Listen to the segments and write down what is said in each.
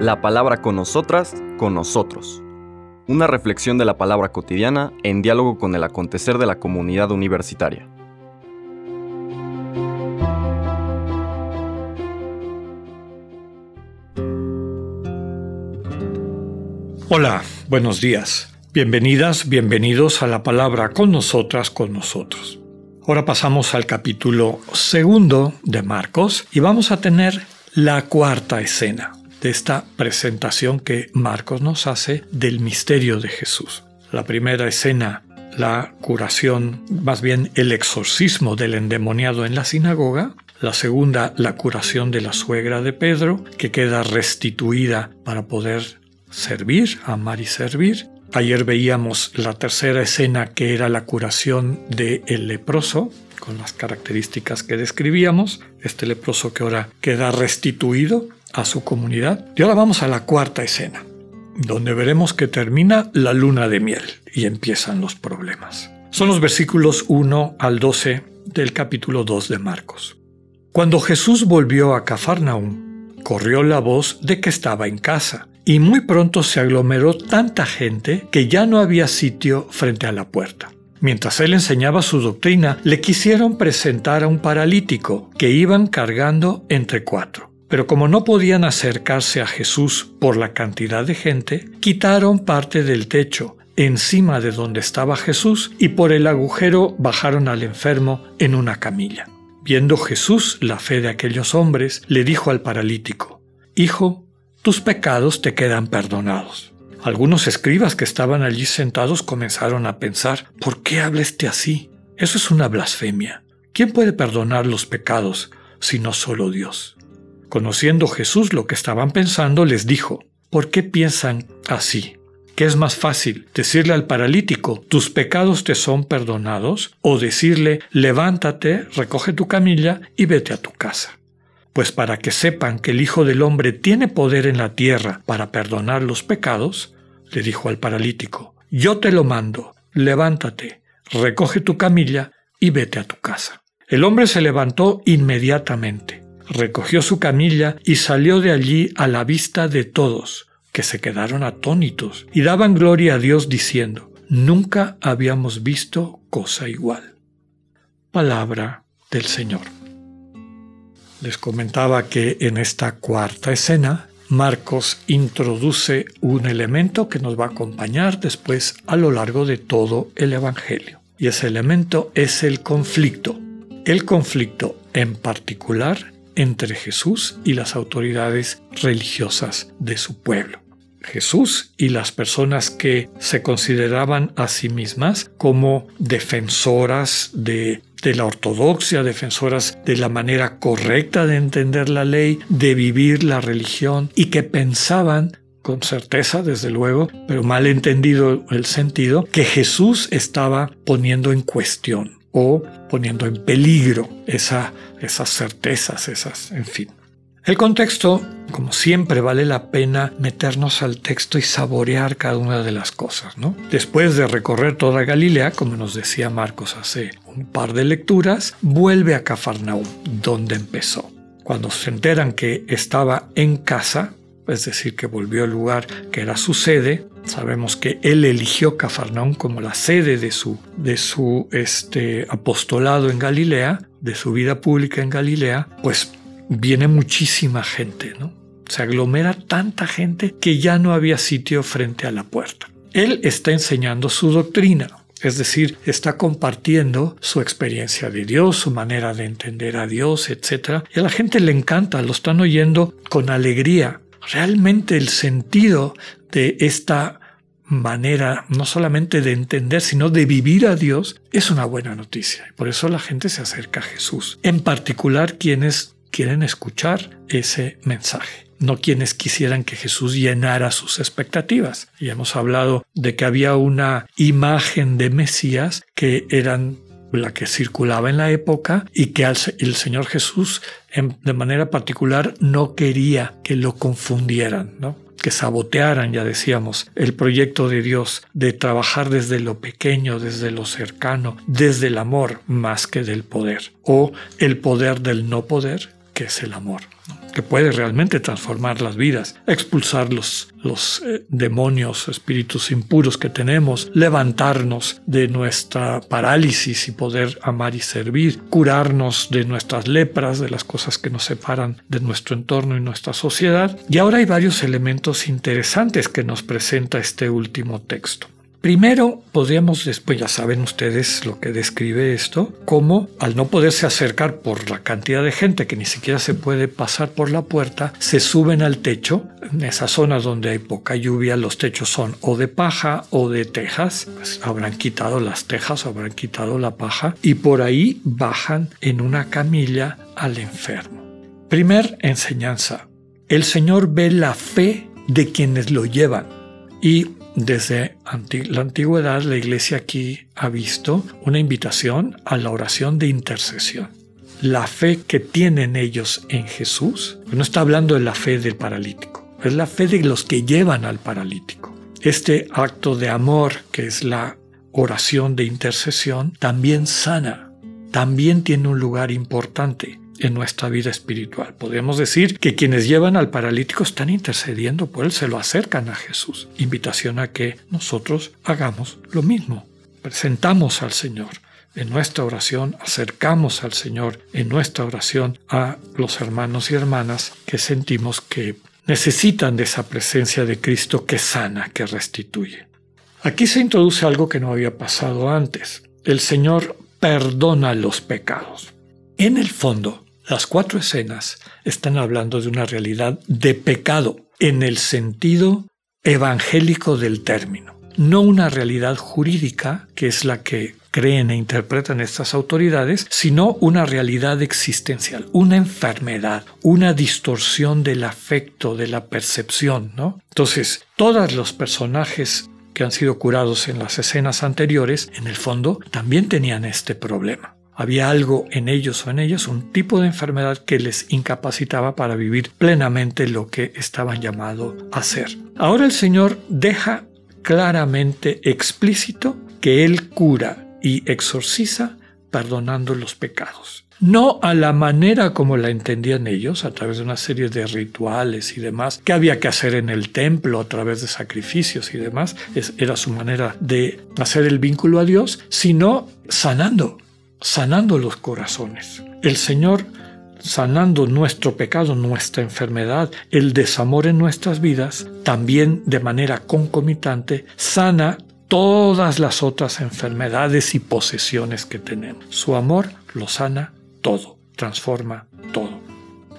La palabra con nosotras, con nosotros. Una reflexión de la palabra cotidiana en diálogo con el acontecer de la comunidad universitaria. Hola, buenos días. Bienvenidas, bienvenidos a la palabra con nosotras, con nosotros. Ahora pasamos al capítulo segundo de Marcos y vamos a tener la cuarta escena de esta presentación que Marcos nos hace del misterio de Jesús. La primera escena, la curación, más bien el exorcismo del endemoniado en la sinagoga. La segunda, la curación de la suegra de Pedro, que queda restituida para poder servir, amar y servir. Ayer veíamos la tercera escena que era la curación del el leproso, con las características que describíamos, este leproso que ahora queda restituido a su comunidad. Y ahora vamos a la cuarta escena, donde veremos que termina la luna de miel y empiezan los problemas. Son los versículos 1 al 12 del capítulo 2 de Marcos. Cuando Jesús volvió a Cafarnaúm, corrió la voz de que estaba en casa y muy pronto se aglomeró tanta gente que ya no había sitio frente a la puerta. Mientras él enseñaba su doctrina, le quisieron presentar a un paralítico que iban cargando entre cuatro. Pero como no podían acercarse a Jesús por la cantidad de gente, quitaron parte del techo encima de donde estaba Jesús y por el agujero bajaron al enfermo en una camilla. Viendo Jesús la fe de aquellos hombres, le dijo al paralítico, Hijo, tus pecados te quedan perdonados. Algunos escribas que estaban allí sentados comenzaron a pensar, ¿por qué habla este así? Eso es una blasfemia. ¿Quién puede perdonar los pecados sino solo Dios? Conociendo Jesús lo que estaban pensando, les dijo, ¿por qué piensan así? ¿Qué es más fácil? ¿Decirle al paralítico, tus pecados te son perdonados? ¿O decirle, levántate, recoge tu camilla y vete a tu casa? Pues para que sepan que el Hijo del Hombre tiene poder en la tierra para perdonar los pecados, le dijo al paralítico, yo te lo mando, levántate, recoge tu camilla y vete a tu casa. El hombre se levantó inmediatamente, recogió su camilla y salió de allí a la vista de todos, que se quedaron atónitos y daban gloria a Dios diciendo, nunca habíamos visto cosa igual. Palabra del Señor. Les comentaba que en esta cuarta escena Marcos introduce un elemento que nos va a acompañar después a lo largo de todo el Evangelio. Y ese elemento es el conflicto. El conflicto en particular entre Jesús y las autoridades religiosas de su pueblo. Jesús y las personas que se consideraban a sí mismas como defensoras de, la ortodoxia, defensoras de la manera correcta de entender la ley, de vivir la religión y que pensaban con certeza, desde luego, pero mal entendido el sentido, que Jesús estaba poniendo en cuestión o poniendo en peligro esa, esas certezas, esas, en fin. El contexto, como siempre, vale la pena meternos al texto y saborear cada una de las cosas, ¿no? Después de recorrer toda Galilea, como nos decía Marcos hace un par de lecturas, vuelve a Cafarnaúm, donde empezó. Cuando se enteran que estaba en casa, es decir, que volvió al lugar que era su sede, sabemos que él eligió Cafarnaúm como la sede de su, de su este, apostolado en Galilea, de su vida pública en Galilea, pues viene muchísima gente, ¿no? Se aglomera tanta gente que ya no había sitio frente a la puerta. Él está enseñando su doctrina, es decir, está compartiendo su experiencia de Dios, su manera de entender a Dios, etc. Y a la gente le encanta, lo están oyendo con alegría. Realmente el sentido de esta manera no solamente de entender, sino de vivir a Dios, es una buena noticia. Por eso la gente se acerca a Jesús. En particular quienes quieren escuchar ese mensaje, no quienes quisieran que Jesús llenara sus expectativas. Y hemos hablado de que había una imagen de Mesías que eran la que circulaba en la época y que el Señor Jesús de manera particular no quería que lo confundieran, ¿no? que sabotearan, ya decíamos, el proyecto de Dios de trabajar desde lo pequeño, desde lo cercano, desde el amor más que del poder, o el poder del no poder, que es el amor, que puede realmente transformar las vidas, expulsar los, los eh, demonios, espíritus impuros que tenemos, levantarnos de nuestra parálisis y poder amar y servir, curarnos de nuestras lepras, de las cosas que nos separan de nuestro entorno y nuestra sociedad. Y ahora hay varios elementos interesantes que nos presenta este último texto. Primero, podríamos, después ya saben ustedes lo que describe esto, como al no poderse acercar por la cantidad de gente que ni siquiera se puede pasar por la puerta, se suben al techo. En esas zonas donde hay poca lluvia, los techos son o de paja o de tejas, pues habrán quitado las tejas, habrán quitado la paja y por ahí bajan en una camilla al enfermo. Primer enseñanza. El Señor ve la fe de quienes lo llevan y desde la antigüedad la iglesia aquí ha visto una invitación a la oración de intercesión. La fe que tienen ellos en Jesús, no está hablando de la fe del paralítico, es la fe de los que llevan al paralítico. Este acto de amor, que es la oración de intercesión, también sana, también tiene un lugar importante en nuestra vida espiritual. Podríamos decir que quienes llevan al paralítico están intercediendo por él, se lo acercan a Jesús. Invitación a que nosotros hagamos lo mismo. Presentamos al Señor en nuestra oración, acercamos al Señor en nuestra oración a los hermanos y hermanas que sentimos que necesitan de esa presencia de Cristo que sana, que restituye. Aquí se introduce algo que no había pasado antes. El Señor perdona los pecados. En el fondo, las cuatro escenas están hablando de una realidad de pecado en el sentido evangélico del término, no una realidad jurídica que es la que creen e interpretan estas autoridades, sino una realidad existencial, una enfermedad, una distorsión del afecto, de la percepción, ¿no? Entonces, todos los personajes que han sido curados en las escenas anteriores, en el fondo, también tenían este problema. Había algo en ellos o en ellas, un tipo de enfermedad que les incapacitaba para vivir plenamente lo que estaban llamados a hacer. Ahora el Señor deja claramente explícito que Él cura y exorciza perdonando los pecados. No a la manera como la entendían ellos, a través de una serie de rituales y demás, que había que hacer en el templo, a través de sacrificios y demás, era su manera de hacer el vínculo a Dios, sino sanando, sanando los corazones. El Señor sanando nuestro pecado, nuestra enfermedad, el desamor en nuestras vidas, también de manera concomitante sana todas las otras enfermedades y posesiones que tenemos. Su amor lo sana todo, transforma.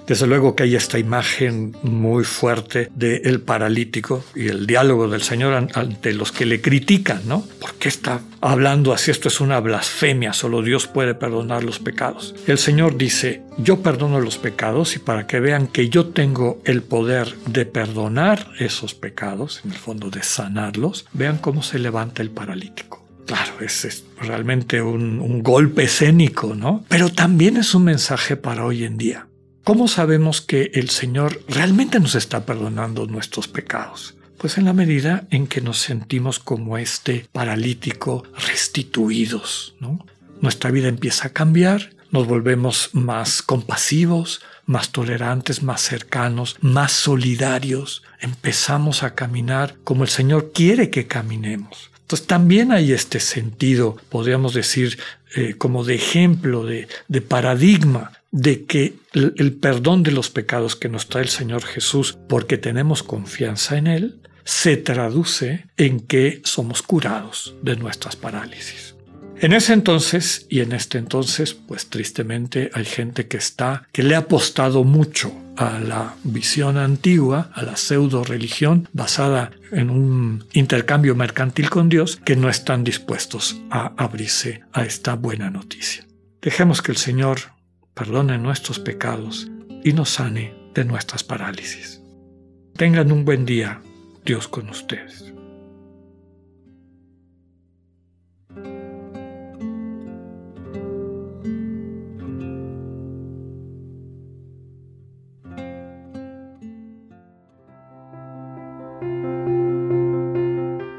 Desde luego que hay esta imagen muy fuerte del paralítico y el diálogo del Señor ante los que le critican, ¿no? ¿Por qué está hablando así? Esto es una blasfemia, solo Dios puede perdonar los pecados. El Señor dice, yo perdono los pecados y para que vean que yo tengo el poder de perdonar esos pecados, en el fondo de sanarlos, vean cómo se levanta el paralítico. Claro, es, realmente un, un golpe escénico, ¿no? Pero también es un mensaje para hoy en día. ¿Cómo sabemos que el Señor realmente nos está perdonando nuestros pecados? Pues en la medida en que nos sentimos como este paralítico restituidos. Nuestra vida empieza a cambiar, nos volvemos más compasivos, más tolerantes, más cercanos, más solidarios, empezamos a caminar como el Señor quiere que caminemos. Entonces también hay este sentido, podríamos decir, eh, como de ejemplo, de, de paradigma de que el perdón de los pecados que nos trae el Señor Jesús porque tenemos confianza en Él, se traduce en que somos curados de nuestras parálisis. En ese entonces y en este entonces, pues tristemente hay gente que está, que le ha apostado mucho a la visión antigua, a la pseudo religión basada en un intercambio mercantil con Dios, que no están dispuestos a abrirse a esta buena noticia. Dejemos que el Señor perdone nuestros pecados y nos sane de nuestras parálisis. Tengan un buen día, Dios con ustedes.